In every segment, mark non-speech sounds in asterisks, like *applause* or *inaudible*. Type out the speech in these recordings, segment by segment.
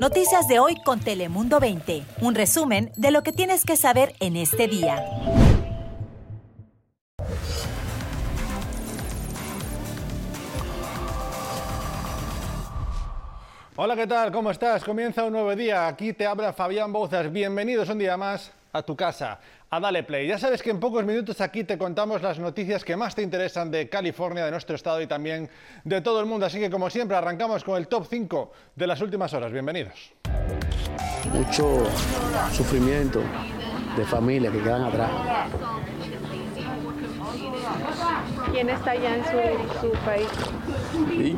Noticias de hoy con Telemundo 20. Un resumen de lo que tienes que saber en este día. Hola, ¿qué tal? ¿Cómo estás? Comienza un nuevo día. Aquí te habla Fabián Bouzas. Bienvenidos un día más a tu casa, a Dale Play. Ya sabes que en pocos minutos aquí te contamos las noticias que más te interesan de California, de nuestro estado y también de todo el mundo. Así que, como siempre, arrancamos con el top 5 de las últimas horas. Bienvenidos. Mucho sufrimiento de familia que quedan atrás. ¿Quién está allá en su, su país? Y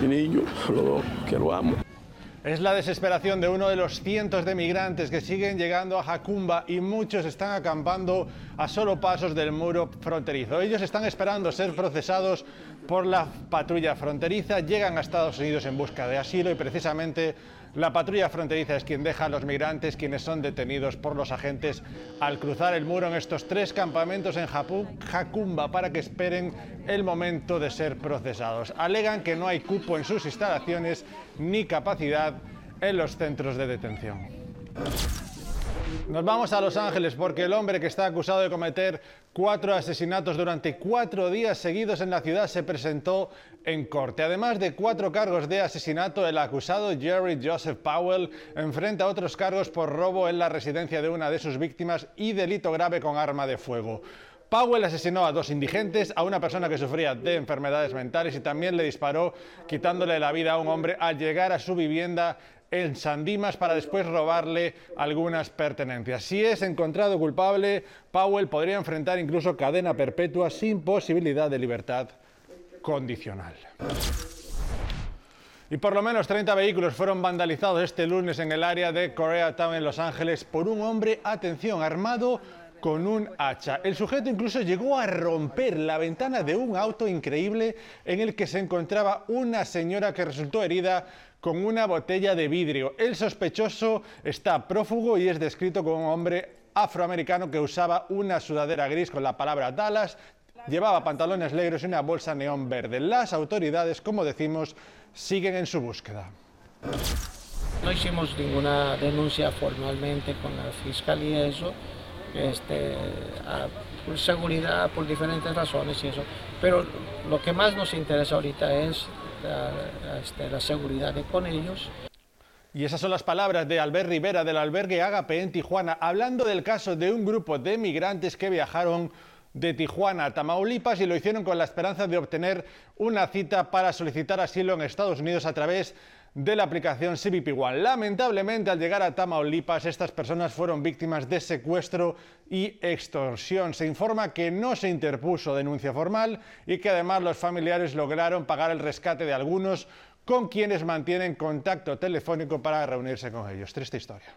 mi niño, los que lo amo. Es la desesperación de uno de los cientos de migrantes que siguen llegando a Jacumba y muchos están acampando a solo pasos del muro fronterizo. Ellos están esperando ser procesados por la patrulla fronteriza, llegan a Estados Unidos en busca de asilo y precisamente la patrulla fronteriza es quien deja a los migrantes, quienes son detenidos por los agentes al cruzar el muro en estos tres campamentos en Jacumba para que esperen el momento de ser procesados. Alegan que no hay cupo en sus instalaciones ni capacidad en los centros de detención. Nos vamos a Los Ángeles porque el hombre que está acusado de cometer cuatro asesinatos durante cuatro días seguidos en la ciudad se presentó en corte. Además de cuatro cargos de asesinato, el acusado Jerry Joseph Powell enfrenta otros cargos por robo en la residencia de una de sus víctimas y delito grave con arma de fuego. Powell asesinó a dos indigentes, a una persona que sufría de enfermedades mentales y también le disparó quitándole la vida a un hombre al llegar a su vivienda en San Dimas para después robarle algunas pertenencias. Si es encontrado culpable, Powell podría enfrentar incluso cadena perpetua sin posibilidad de libertad condicional. Y por lo menos 30 vehículos fueron vandalizados este lunes en el área de Koreatown en Los Ángeles por un hombre, atención, armado con un hacha. El sujeto incluso llegó a romper la ventana de un auto increíble en el que se encontraba una señora que resultó herida con una botella de vidrio. El sospechoso está prófugo y es descrito como un hombre afroamericano que usaba una sudadera gris con la palabra Dallas, llevaba pantalones negros y una bolsa neón verde. Las autoridades, como decimos, siguen en su búsqueda. No hicimos ninguna denuncia formalmente con la fiscalía, eso, este, a- por seguridad, por diferentes razones y eso. Pero lo que más nos interesa ahorita es este, la seguridad con ellos. Y esas son las palabras de Albert Rivera del albergue Agape en Tijuana, hablando del caso de un grupo de migrantes que viajaron de Tijuana a Tamaulipas y lo hicieron con la esperanza de obtener una cita para solicitar asilo en Estados Unidos a través de la aplicación CBP One. Lamentablemente, al llegar a Tamaulipas, estas personas fueron víctimas de secuestro y extorsión. Se informa que no se interpuso denuncia formal y que además los familiares lograron pagar el rescate de algunos con quienes mantienen contacto telefónico para reunirse con ellos. Triste historia.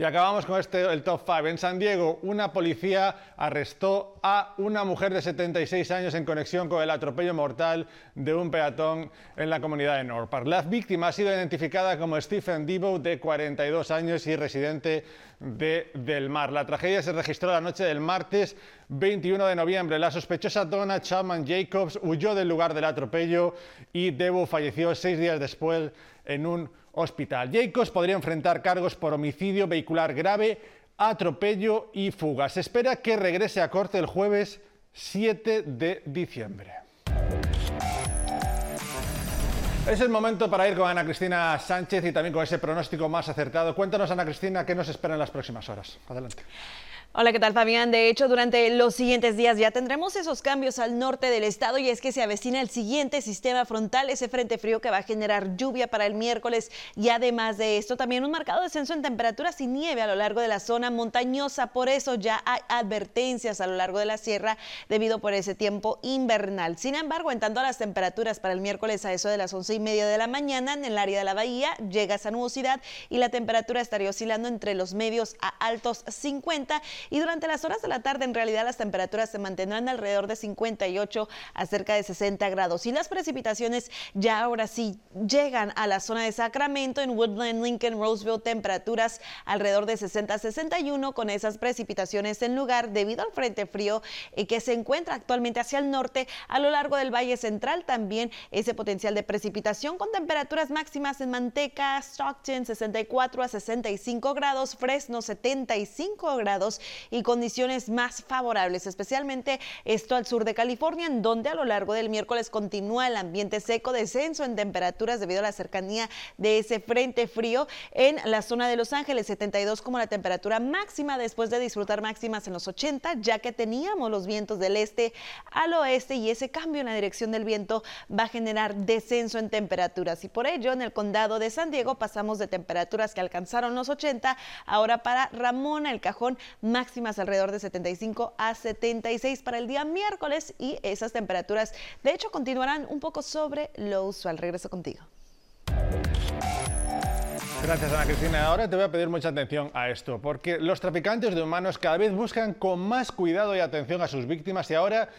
Y acabamos con este, el top 5. En San Diego, una policía arrestó a una mujer de 76 años en conexión con el atropello mortal de un peatón en la comunidad de North. La víctima ha sido identificada como Stephen Debo, de 42 años y residente de Del Mar. La tragedia se registró la noche del martes 21 de noviembre. La sospechosa Donna Chapman Jacobs huyó del lugar del atropello y Debo falleció seis días después en un hospital. Jacobs podría enfrentar cargos por homicidio vehicular grave, atropello y fuga. Se espera que regrese a corte el jueves 7 de diciembre. Es el momento para ir con Ana Cristina Sánchez y también con ese pronóstico más acertado. Cuéntanos, Ana Cristina, qué nos espera en las próximas horas. Adelante. Hola, ¿qué tal Fabián? De hecho, durante los siguientes días ya tendremos esos cambios al norte del estado y es que se avecina el siguiente sistema frontal, ese frente frío que va a generar lluvia para el miércoles y además de esto también un marcado descenso en temperaturas y nieve a lo largo de la zona montañosa. Por eso ya hay advertencias a lo largo de la sierra debido por ese tiempo invernal. Sin embargo, en tanto a las temperaturas para el miércoles a eso de las once y media de la mañana en el área de la bahía llega esa nubosidad y la temperatura estaría oscilando entre los medios a altos 50 y durante las horas de la tarde en realidad las temperaturas se mantendrán alrededor de 58 a cerca de 60 grados y las precipitaciones ya ahora sí llegan a la zona de Sacramento, en Woodland, Lincoln, Roseville, temperaturas alrededor de 60 a 61 con esas precipitaciones en lugar debido al frente frío eh, que se encuentra actualmente hacia el norte a lo largo del Valle Central. También ese potencial de precipitación con temperaturas máximas en Manteca, Stockton 64 a 65 grados, Fresno 75 grados y condiciones más favorables, especialmente esto al sur de California, en donde a lo largo del miércoles continúa el ambiente seco, descenso en temperaturas debido a la cercanía de ese frente frío en la zona de Los Ángeles, 72 como la temperatura máxima después de disfrutar máximas en los 80, ya que teníamos los vientos del este al oeste y ese cambio en la dirección del viento va a generar descenso en temperaturas. Y por ello en el condado de San Diego pasamos de temperaturas que alcanzaron los 80, ahora para Ramona el cajón máximas alrededor de 75 a 76 para el día miércoles y esas temperaturas de hecho continuarán un poco sobre lo usual. Regreso contigo. Gracias, Ana Cristina. Ahora te voy a pedir mucha atención a esto, porque los traficantes de humanos cada vez buscan con más cuidado y atención a sus víctimas y ahora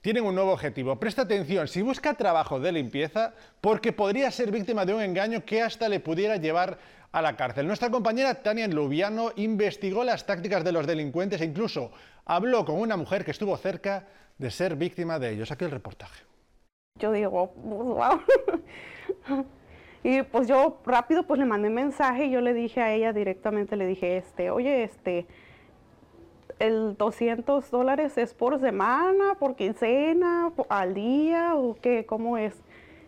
tienen un nuevo objetivo. Presta atención, si busca trabajo de limpieza, porque podría ser víctima de un engaño que hasta le pudiera llevar a la cárcel. Nuestra compañera Tania Lubiano investigó las tácticas de los delincuentes e incluso habló con una mujer que estuvo cerca de ser víctima de ellos. Aquí el reportaje. Yo digo, wow. *laughs* y pues yo rápido pues le mandé mensaje y yo le dije a ella directamente, le dije, este, oye, este, el 200 dólares es por semana, por quincena, al día o qué, cómo es.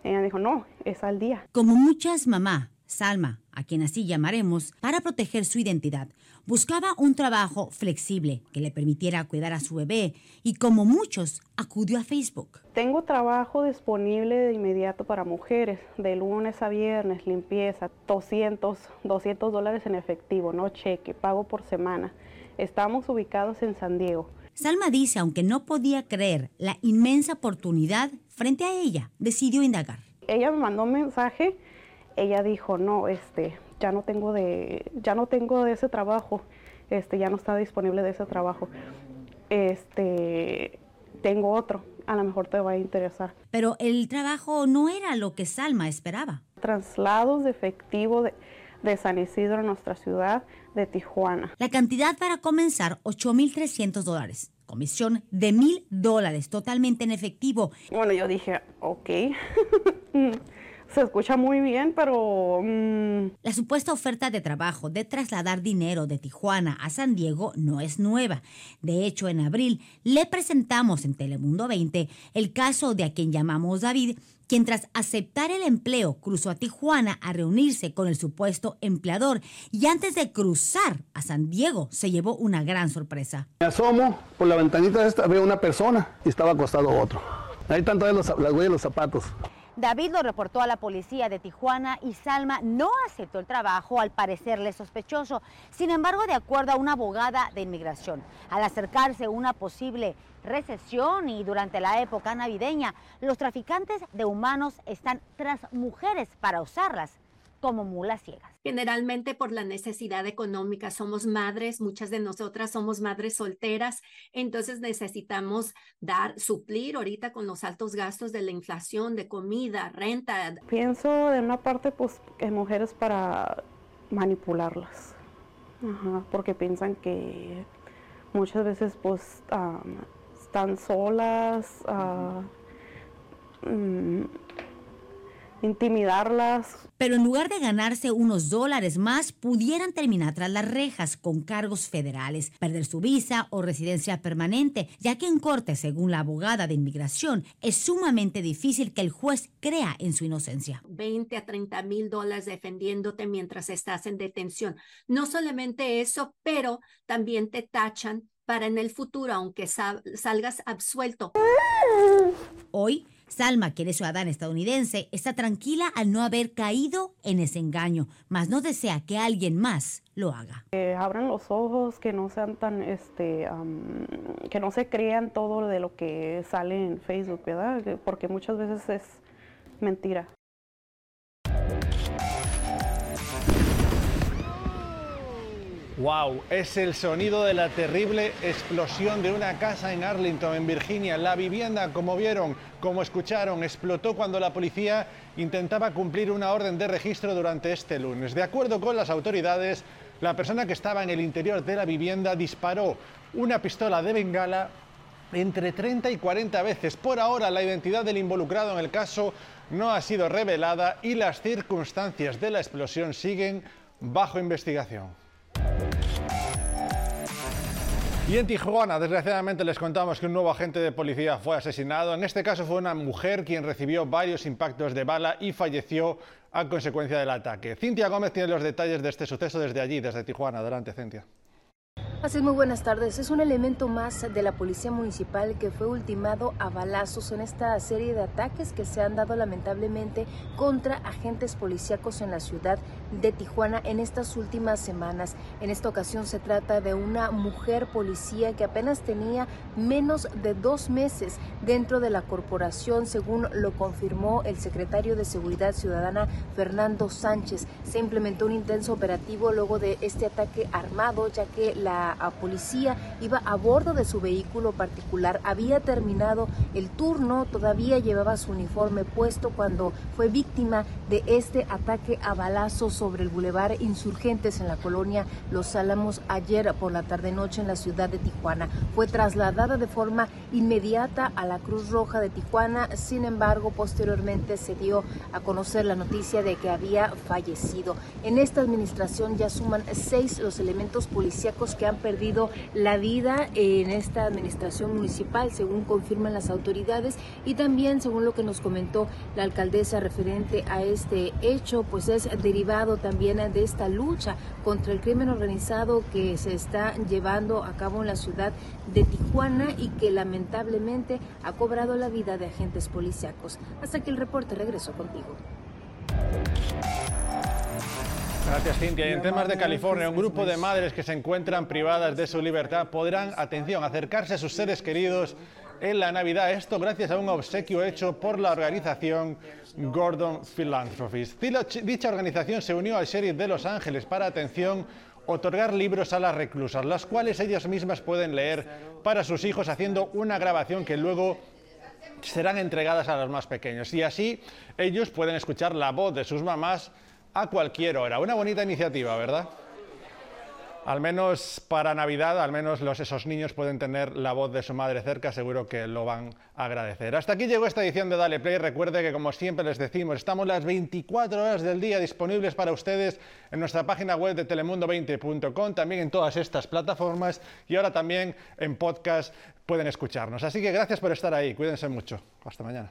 Ella dijo, no, es al día. Como muchas mamá, Salma, a quien así llamaremos, para proteger su identidad, buscaba un trabajo flexible que le permitiera cuidar a su bebé y como muchos, acudió a Facebook. Tengo trabajo disponible de inmediato para mujeres, de lunes a viernes, limpieza, 200, 200 dólares en efectivo, no cheque, pago por semana. Estamos ubicados en San Diego. Salma dice, aunque no podía creer la inmensa oportunidad frente a ella, decidió indagar. Ella me mandó un mensaje, ella dijo, no, este, ya no tengo de, ya no tengo de ese trabajo, este, ya no está disponible de ese trabajo. Este, tengo otro, a lo mejor te va a interesar. Pero el trabajo no era lo que Salma esperaba. Traslados de efectivo de, de San Isidro, nuestra ciudad, de Tijuana. La cantidad para comenzar, 8.300 dólares. Comisión de mil dólares, totalmente en efectivo. Bueno, yo dije, ok. *laughs* Se escucha muy bien, pero... mm, La supuesta oferta de trabajo de trasladar dinero de Tijuana a San Diego no es nueva. De hecho, en abril le presentamos en Telemundo 20 el caso de a quien llamamos David, quien tras aceptar el empleo cruzó a Tijuana a reunirse con el supuesto empleador y antes de cruzar a San Diego se llevó una gran sorpresa. Me asomo por la ventanita esta, veo una persona y estaba acostado otro. Ahí están todas los- las huellas de los zapatos. David lo reportó a la policía de Tijuana y Salma no aceptó el trabajo al parecerle sospechoso. Sin embargo, de acuerdo a una abogada de inmigración, al acercarse una posible recesión y durante la época navideña, los traficantes de humanos están tras mujeres para usarlas como mulas ciegas. Generalmente por la necesidad económica somos madres, muchas de nosotras somos madres solteras, entonces necesitamos dar, suplir ahorita con los altos gastos de la inflación, de comida, renta. Pienso de una parte, pues, en mujeres para manipularlas. Ajá, porque piensan que muchas veces, pues, am, están solas, mm, intimidarlas. Pero en lugar de ganarse unos dólares más, pudieran terminar tras las rejas con cargos federales, perder su visa o residencia permanente, ya que en corte, según la abogada de inmigración, es sumamente difícil que el juez crea en su inocencia. 20 a 30 mil dólares defendiéndote mientras estás en detención. No solamente eso, pero también te tachan para en el futuro, aunque sal- salgas absuelto. Hoy, Salma, quien es ciudadana estadounidense, está tranquila al no haber caído en ese engaño, mas no desea que alguien más lo haga. Que abran los ojos, que no sean tan, este, am, que no se crean todo de lo que sale en Facebook, ¿verdad? Que- Porque muchas veces es mentira. ¡Wow! Es el sonido de la terrible explosión de una casa en Arlington, en Virginia. La vivienda, como vieron, como escucharon, explotó cuando la policía intentaba cumplir una orden de registro durante este lunes. De acuerdo con las autoridades, la persona que estaba en el interior de la vivienda disparó una pistola de bengala entre 30 y 40 veces. Por ahora, la identidad del involucrado en el caso no ha sido revelada y las circunstancias de la explosión siguen bajo investigación. Y en Tijuana, desgraciadamente, les contamos que un nuevo agente de policía fue asesinado. En este caso fue una mujer quien recibió varios impactos de bala y falleció a consecuencia del ataque. Cintia Gómez tiene los detalles de este suceso desde allí, desde Tijuana. Adelante, Cintia. Así muy buenas tardes. Es un elemento más de la Policía Municipal que fue ultimado a balazos en esta serie de ataques que se han dado lamentablemente contra agentes policíacos en la ciudad de Tijuana en estas últimas semanas. En esta ocasión se trata de una mujer policía que apenas tenía menos de dos meses dentro de la corporación, según lo confirmó el secretario de Seguridad Ciudadana Fernando Sánchez. Se implementó un intenso operativo luego de este ataque armado, ya que la policía iba a bordo de su vehículo particular, había terminado el turno, todavía llevaba su uniforme puesto cuando fue víctima de este ataque a balazos sobre el bulevar Insurgentes en la colonia Los Álamos ayer por la tarde-noche en la ciudad de Tijuana. Fue trasladada de forma inmediata a la Cruz Roja de Tijuana, sin embargo, posteriormente se dio a conocer la noticia de que había fallecido. En esta administración ya suman seis los elementos policíacos que han perdido la vida en esta administración municipal, según confirman las autoridades, y también según lo que nos comentó la alcaldesa referente a este hecho, pues es derivado también de esta lucha contra el crimen organizado que se está llevando a cabo en la ciudad de Tijuana y que lamentablemente ha cobrado la vida de agentes policíacos. Hasta que el reporte regresó contigo. Gracias, Cintia. Y en temas de California, un grupo de madres que se encuentran privadas de su libertad podrán, atención, acercarse a sus seres queridos en la Navidad. Esto gracias a un obsequio hecho por la organización Gordon Philanthropies. Dicha organización se unió al sheriff de Los Ángeles para, atención, otorgar libros a las reclusas, las cuales ellas mismas pueden leer para sus hijos haciendo una grabación que luego serán entregadas a los más pequeños. Y así ellos pueden escuchar la voz de sus mamás a cualquier hora. Una bonita iniciativa, ¿verdad? Al menos para Navidad, al menos los, esos niños pueden tener la voz de su madre cerca, seguro que lo van a agradecer. Hasta aquí llegó esta edición de Dale Play. Recuerde que, como siempre les decimos, estamos las 24 horas del día disponibles para ustedes en nuestra página web de telemundo20.com, también en todas estas plataformas y ahora también en podcast pueden escucharnos. Así que gracias por estar ahí. Cuídense mucho. Hasta mañana.